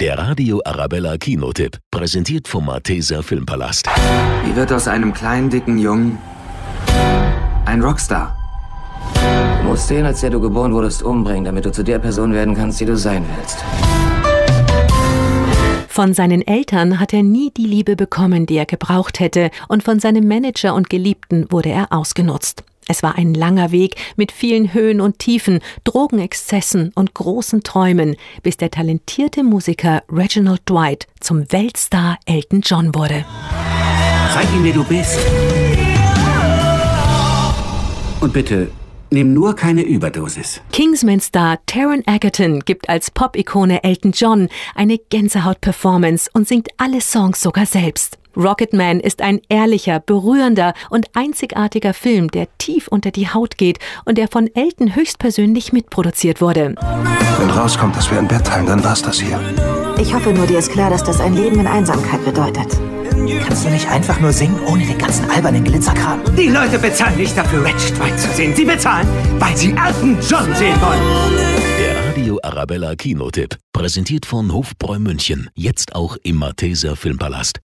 Der Radio Arabella Kinotipp, präsentiert vom Malteser Filmpalast. Wie wird aus einem kleinen, dicken Jungen ein Rockstar? Du musst den, als der du geboren wurdest, umbringen, damit du zu der Person werden kannst, die du sein willst. Von seinen Eltern hat er nie die Liebe bekommen, die er gebraucht hätte, und von seinem Manager und Geliebten wurde er ausgenutzt. Es war ein langer Weg mit vielen Höhen und Tiefen, Drogenexzessen und großen Träumen, bis der talentierte Musiker Reginald Dwight zum Weltstar Elton John wurde. Zeig ihm, wer du bist. Und bitte, nimm nur keine Überdosis. Kingsman-Star Taron Egerton gibt als Pop-Ikone Elton John eine Gänsehaut-Performance und singt alle Songs sogar selbst. Rocketman ist ein ehrlicher, berührender und einzigartiger Film, der tief unter die Haut geht und der von Elton höchstpersönlich mitproduziert wurde. Wenn rauskommt, dass wir ein Bett teilen, dann war's das hier. Ich hoffe nur, dir ist klar, dass das ein Leben in Einsamkeit bedeutet. Kannst du nicht einfach nur singen, ohne den ganzen albernen Glitzerkram? Die Leute bezahlen nicht dafür, Red White zu sehen. Sie bezahlen, weil sie Elton John sehen wollen. Der Radio Arabella Kinotipp, präsentiert von Hofbräu München, jetzt auch im Malteser Filmpalast.